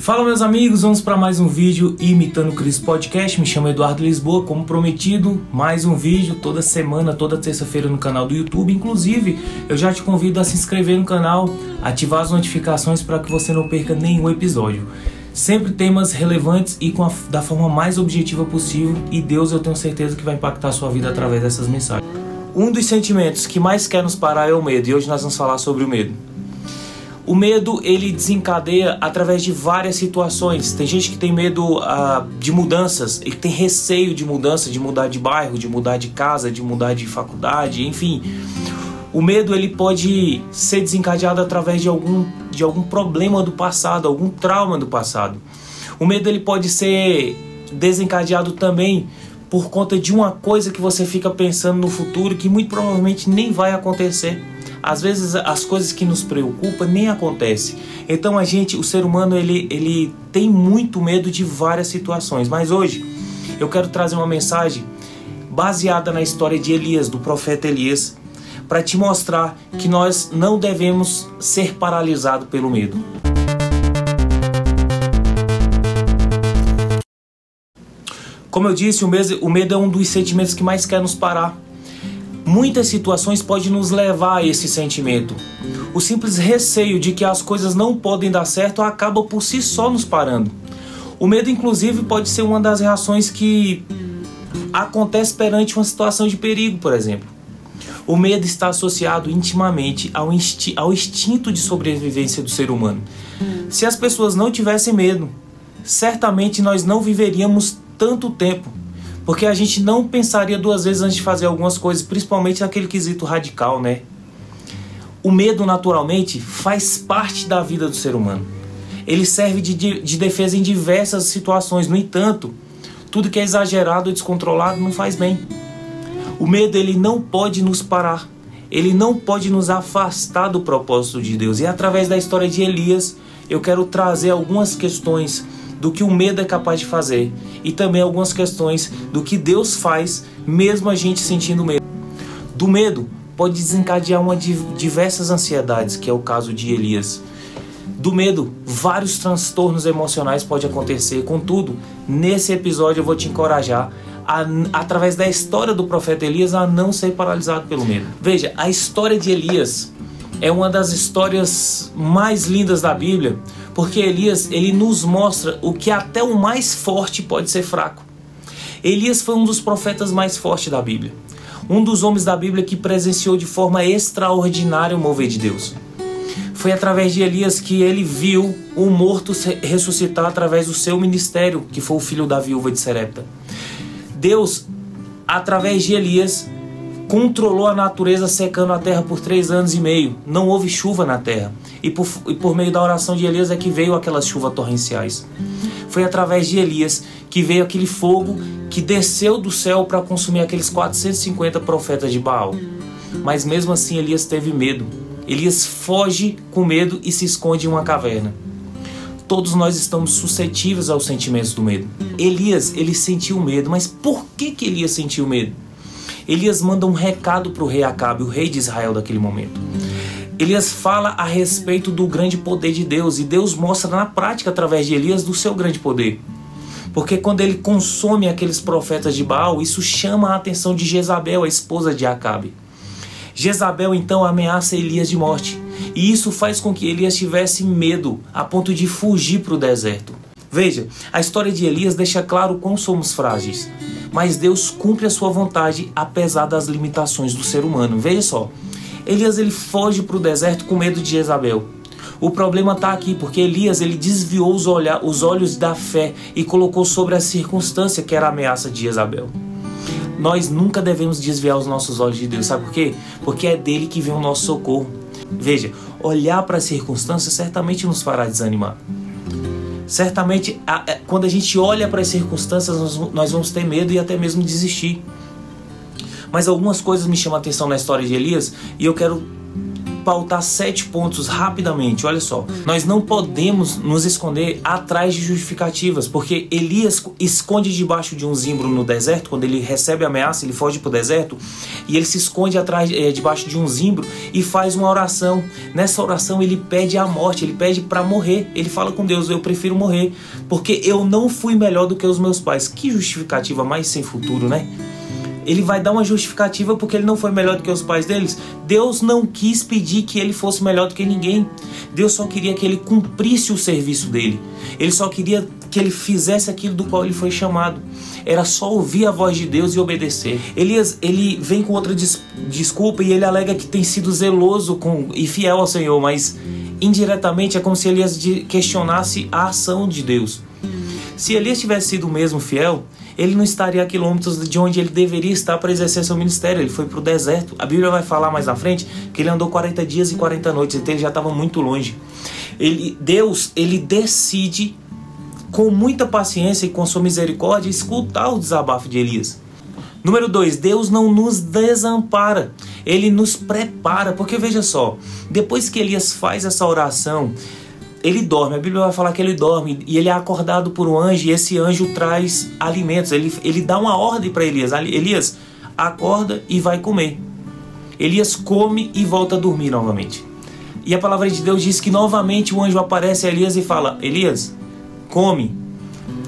Fala meus amigos, vamos para mais um vídeo imitando o Cris Podcast. Me chamo Eduardo Lisboa, como prometido, mais um vídeo toda semana, toda terça-feira no canal do YouTube. Inclusive, eu já te convido a se inscrever no canal, ativar as notificações para que você não perca nenhum episódio. Sempre temas relevantes e com a, da forma mais objetiva possível, e Deus eu tenho certeza que vai impactar a sua vida através dessas mensagens. Um dos sentimentos que mais quer nos parar é o medo, e hoje nós vamos falar sobre o medo. O medo ele desencadeia através de várias situações. Tem gente que tem medo uh, de mudanças, e tem receio de mudança, de mudar de bairro, de mudar de casa, de mudar de faculdade, enfim. O medo ele pode ser desencadeado através de algum, de algum problema do passado, algum trauma do passado. O medo ele pode ser desencadeado também por conta de uma coisa que você fica pensando no futuro que muito provavelmente nem vai acontecer às vezes as coisas que nos preocupam nem acontecem. Então a gente, o ser humano, ele, ele tem muito medo de várias situações. Mas hoje eu quero trazer uma mensagem baseada na história de Elias, do profeta Elias, para te mostrar que nós não devemos ser paralisados pelo medo. Como eu disse, o medo é um dos sentimentos que mais quer nos parar. Muitas situações podem nos levar a esse sentimento. O simples receio de que as coisas não podem dar certo acaba por si só nos parando. O medo, inclusive, pode ser uma das reações que acontece perante uma situação de perigo, por exemplo. O medo está associado intimamente ao, insti ao instinto de sobrevivência do ser humano. Se as pessoas não tivessem medo, certamente nós não viveríamos tanto tempo porque a gente não pensaria duas vezes antes de fazer algumas coisas, principalmente naquele quesito radical, né? O medo, naturalmente, faz parte da vida do ser humano. Ele serve de, de defesa em diversas situações. No entanto, tudo que é exagerado ou descontrolado não faz bem. O medo ele não pode nos parar. Ele não pode nos afastar do propósito de Deus. E através da história de Elias, eu quero trazer algumas questões do que o medo é capaz de fazer e também algumas questões do que Deus faz mesmo a gente sentindo medo. Do medo pode desencadear uma de diversas ansiedades, que é o caso de Elias. Do medo, vários transtornos emocionais podem acontecer. Contudo, nesse episódio eu vou te encorajar a, através da história do profeta Elias a não ser paralisado pelo medo. Veja, a história de Elias é uma das histórias mais lindas da Bíblia, porque Elias ele nos mostra o que até o mais forte pode ser fraco. Elias foi um dos profetas mais fortes da Bíblia, um dos homens da Bíblia que presenciou de forma extraordinária o mover de Deus. Foi através de Elias que ele viu o morto ressuscitar através do seu ministério, que foi o filho da viúva de Serepta. Deus, através de Elias, controlou a natureza secando a terra por três anos e meio. Não houve chuva na terra. E por, e por meio da oração de Elias é que veio aquelas chuvas torrenciais. Foi através de Elias que veio aquele fogo que desceu do céu para consumir aqueles 450 profetas de Baal. Mas mesmo assim Elias teve medo. Elias foge com medo e se esconde em uma caverna. Todos nós estamos suscetíveis aos sentimentos do medo. Elias, ele sentiu medo, mas por que que Elias sentiu medo? Elias manda um recado para o rei Acabe, o rei de Israel daquele momento. Elias fala a respeito do grande poder de Deus e Deus mostra na prática através de Elias do seu grande poder. Porque quando ele consome aqueles profetas de Baal, isso chama a atenção de Jezabel, a esposa de Acabe. Jezabel então ameaça Elias de morte, e isso faz com que Elias tivesse medo a ponto de fugir para o deserto. Veja, a história de Elias deixa claro quão somos frágeis mas Deus cumpre a sua vontade apesar das limitações do ser humano. Veja só, Elias ele foge para o deserto com medo de Jezabel. O problema está aqui porque Elias ele desviou os, olha, os olhos da fé e colocou sobre a circunstância que era a ameaça de Jezabel. Nós nunca devemos desviar os nossos olhos de Deus, sabe por quê? Porque é dele que vem o nosso socorro. Veja, olhar para as circunstâncias certamente nos fará desanimar. Certamente, é, quando a gente olha para as circunstâncias, nós, nós vamos ter medo e até mesmo desistir. Mas algumas coisas me chamam a atenção na história de Elias e eu quero pautar sete pontos rapidamente. Olha só, nós não podemos nos esconder atrás de justificativas, porque Elias esconde debaixo de um zimbro no deserto, quando ele recebe a ameaça, ele foge para o deserto e ele se esconde atrás, é, debaixo de um zimbro e faz uma oração. Nessa oração ele pede a morte, ele pede para morrer. Ele fala com Deus: Eu prefiro morrer, porque eu não fui melhor do que os meus pais. Que justificativa mais sem futuro, né? Ele vai dar uma justificativa porque ele não foi melhor do que os pais deles. Deus não quis pedir que ele fosse melhor do que ninguém. Deus só queria que ele cumprisse o serviço dele. Ele só queria que ele fizesse aquilo do qual ele foi chamado. Era só ouvir a voz de Deus e obedecer. Elias, ele vem com outra des desculpa e ele alega que tem sido zeloso com e fiel ao Senhor, mas indiretamente é como se Elias questionasse a ação de Deus. Se Elias tivesse sido mesmo fiel, ele não estaria a quilômetros de onde ele deveria estar para exercer seu ministério. Ele foi para o deserto. A Bíblia vai falar mais na frente que ele andou 40 dias e 40 noites, então ele já estava muito longe. Ele, Deus, ele decide com muita paciência e com sua misericórdia escutar o desabafo de Elias. Número 2, Deus não nos desampara, ele nos prepara, porque veja só, depois que Elias faz essa oração, ele dorme. A Bíblia vai falar que ele dorme e ele é acordado por um anjo e esse anjo traz alimentos. Ele, ele dá uma ordem para Elias: Elias, acorda e vai comer. Elias come e volta a dormir novamente. E a palavra de Deus diz que novamente o anjo aparece a Elias e fala: Elias, come.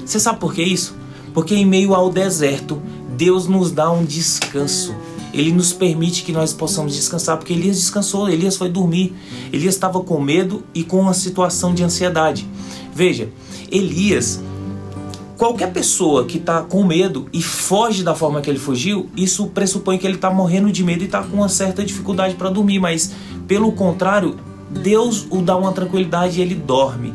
Você sabe por que isso? Porque em meio ao deserto, Deus nos dá um descanso ele nos permite que nós possamos descansar, porque Elias descansou, Elias foi dormir. Elias estava com medo e com uma situação de ansiedade. Veja, Elias, qualquer pessoa que está com medo e foge da forma que ele fugiu, isso pressupõe que ele está morrendo de medo e está com uma certa dificuldade para dormir, mas pelo contrário, Deus o dá uma tranquilidade e ele dorme.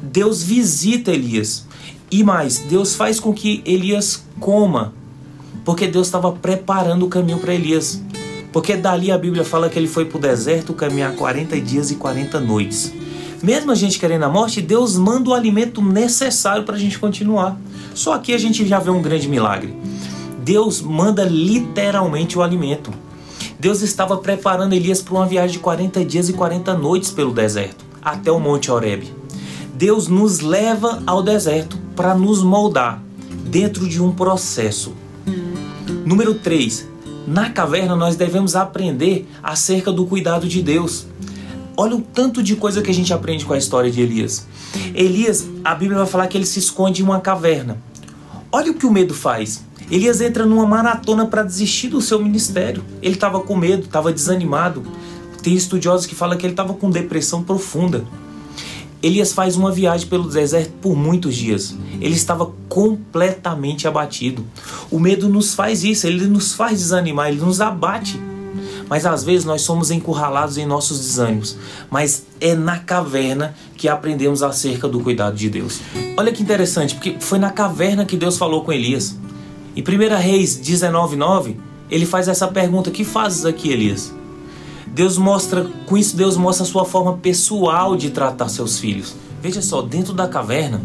Deus visita Elias. E mais, Deus faz com que Elias coma porque Deus estava preparando o caminho para Elias. Porque dali a Bíblia fala que ele foi para o deserto caminhar 40 dias e 40 noites. Mesmo a gente querendo a morte, Deus manda o alimento necessário para a gente continuar. Só aqui a gente já vê um grande milagre. Deus manda literalmente o alimento. Deus estava preparando Elias para uma viagem de 40 dias e 40 noites pelo deserto, até o Monte Horeb. Deus nos leva ao deserto para nos moldar dentro de um processo. Número 3. Na caverna nós devemos aprender acerca do cuidado de Deus. Olha o tanto de coisa que a gente aprende com a história de Elias. Elias, a Bíblia vai falar que ele se esconde em uma caverna. Olha o que o medo faz. Elias entra numa maratona para desistir do seu ministério. Ele estava com medo, estava desanimado. Tem estudiosos que falam que ele estava com depressão profunda. Elias faz uma viagem pelo deserto por muitos dias. Ele estava completamente abatido. O medo nos faz isso, ele nos faz desanimar, ele nos abate. Mas às vezes nós somos encurralados em nossos desânimos. Mas é na caverna que aprendemos acerca do cuidado de Deus. Olha que interessante, porque foi na caverna que Deus falou com Elias. Em 1 Reis 19,9, ele faz essa pergunta: Que fazes aqui, Elias? Deus mostra, com isso Deus mostra a sua forma pessoal de tratar seus filhos. Veja só, dentro da caverna,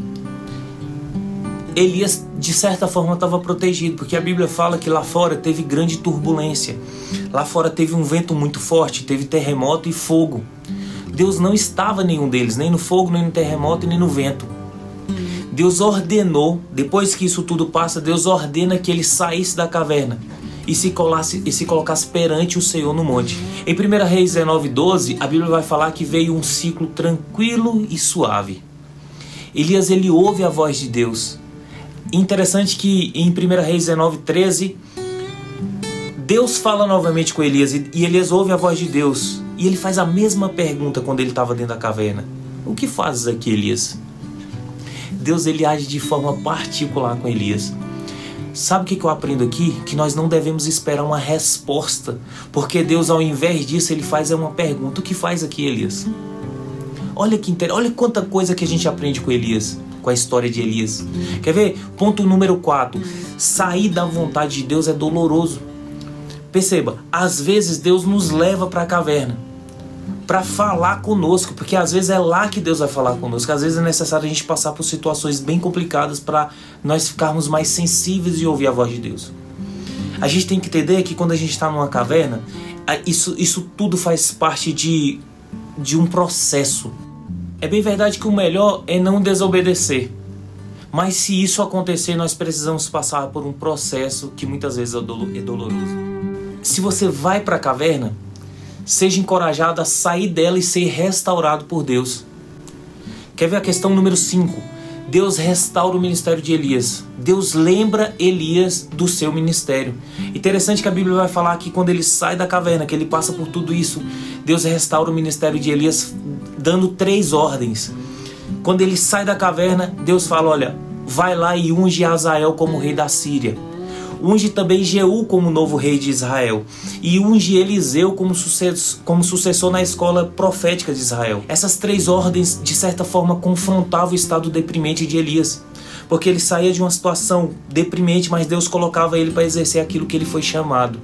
Elias de certa forma estava protegido, porque a Bíblia fala que lá fora teve grande turbulência. Lá fora teve um vento muito forte, teve terremoto e fogo. Deus não estava nenhum deles, nem no fogo, nem no terremoto, nem no vento. Deus ordenou, depois que isso tudo passa, Deus ordena que ele saísse da caverna e se, colasse, e se colocasse perante o Senhor no monte. Em 1 Reis 19, 12, a Bíblia vai falar que veio um ciclo tranquilo e suave. Elias ele ouve a voz de Deus. Interessante que em 1 Reis 19, 13, Deus fala novamente com Elias e Elias ouve a voz de Deus. E ele faz a mesma pergunta quando ele estava dentro da caverna: O que fazes aqui, Elias? Deus ele age de forma particular com Elias. Sabe o que eu aprendo aqui? Que nós não devemos esperar uma resposta, porque Deus, ao invés disso, ele faz uma pergunta: O que faz aqui, Elias? Olha que inter... olha quanta coisa que a gente aprende com Elias, com a história de Elias. Quer ver? Ponto número 4. Sair da vontade de Deus é doloroso. Perceba, às vezes Deus nos leva para a caverna para falar conosco, porque às vezes é lá que Deus vai falar conosco. Às vezes é necessário a gente passar por situações bem complicadas para nós ficarmos mais sensíveis e ouvir a voz de Deus. A gente tem que entender que quando a gente está numa caverna, isso, isso tudo faz parte de, de um processo. É bem verdade que o melhor é não desobedecer. Mas se isso acontecer, nós precisamos passar por um processo que muitas vezes é, é doloroso. Se você vai para a caverna, seja encorajado a sair dela e ser restaurado por Deus. Quer ver a questão número 5? Deus restaura o ministério de Elias. Deus lembra Elias do seu ministério. Interessante que a Bíblia vai falar que quando ele sai da caverna, que ele passa por tudo isso, Deus restaura o ministério de Elias dando três ordens. Quando ele sai da caverna, Deus fala: Olha, vai lá e unge Azael como rei da Síria. Unge também Jeú como novo rei de Israel. E unge Eliseu como, sucessor, como sucessor na escola profética de Israel. Essas três ordens, de certa forma, confrontavam o estado deprimente de Elias. Porque ele saía de uma situação deprimente, mas Deus colocava ele para exercer aquilo que ele foi chamado.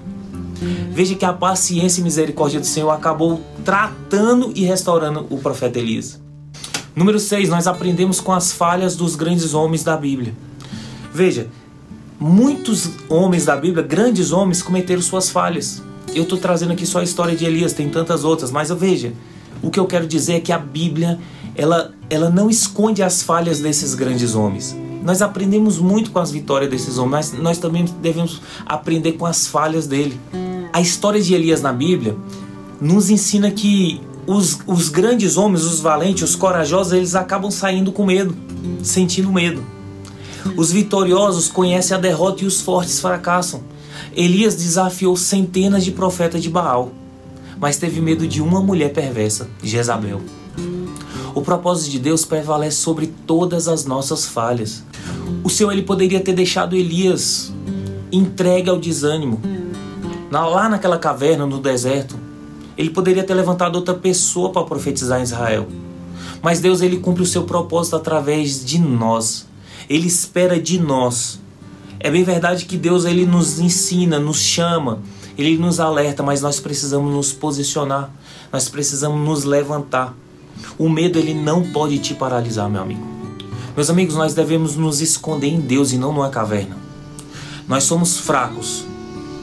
Veja que a paciência e misericórdia do Senhor acabou tratando e restaurando o profeta Elias. Número 6, nós aprendemos com as falhas dos grandes homens da Bíblia. Veja, muitos homens da Bíblia, grandes homens, cometeram suas falhas. Eu estou trazendo aqui só a história de Elias, tem tantas outras, mas veja, o que eu quero dizer é que a Bíblia ela, ela não esconde as falhas desses grandes homens. Nós aprendemos muito com as vitórias desses homens, mas nós também devemos aprender com as falhas dele. A história de Elias na Bíblia nos ensina que os, os grandes homens, os valentes, os corajosos, eles acabam saindo com medo, sentindo medo. Os vitoriosos conhecem a derrota e os fortes fracassam. Elias desafiou centenas de profetas de Baal, mas teve medo de uma mulher perversa, Jezabel. O propósito de Deus prevalece sobre todas as nossas falhas. O Senhor ele poderia ter deixado Elias entregue ao desânimo. Lá naquela caverna no deserto, ele poderia ter levantado outra pessoa para profetizar em Israel. Mas Deus ele cumpre o seu propósito através de nós. Ele espera de nós. É bem verdade que Deus ele nos ensina, nos chama, ele nos alerta, mas nós precisamos nos posicionar. Nós precisamos nos levantar. O medo ele não pode te paralisar, meu amigo. Meus amigos, nós devemos nos esconder em Deus e não numa caverna. Nós somos fracos,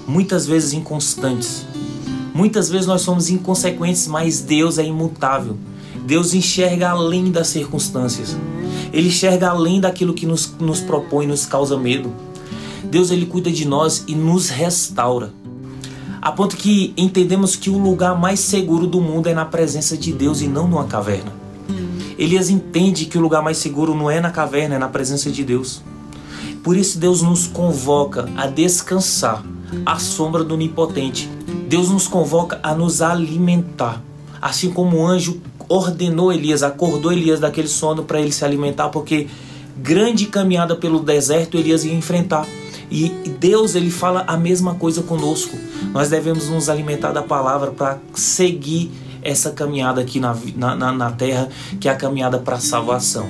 muitas vezes inconstantes. Muitas vezes nós somos inconsequentes, mas Deus é imutável. Deus enxerga além das circunstâncias. Ele enxerga além daquilo que nos, nos propõe, nos causa medo. Deus ele cuida de nós e nos restaura. A ponto que entendemos que o lugar mais seguro do mundo é na presença de Deus e não numa caverna. Elias entende que o lugar mais seguro não é na caverna, é na presença de Deus. Por isso Deus nos convoca a descansar à sombra do Onipotente. Deus nos convoca a nos alimentar, assim como o anjo ordenou Elias, acordou Elias daquele sono para ele se alimentar, porque grande caminhada pelo deserto Elias ia enfrentar. E Deus ele fala a mesma coisa conosco. Nós devemos nos alimentar da palavra para seguir essa caminhada aqui na, na, na terra, que é a caminhada para a salvação.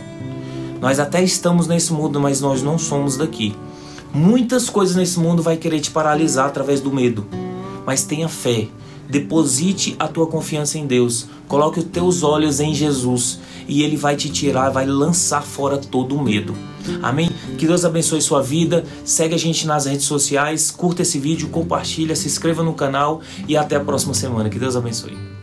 Nós até estamos nesse mundo, mas nós não somos daqui. Muitas coisas nesse mundo vai querer te paralisar através do medo. Mas tenha fé, Deposite a tua confiança em Deus. Coloque os teus olhos em Jesus e ele vai te tirar, vai lançar fora todo o medo. Amém? Que Deus abençoe sua vida. Segue a gente nas redes sociais, curta esse vídeo, compartilha, se inscreva no canal e até a próxima semana. Que Deus abençoe.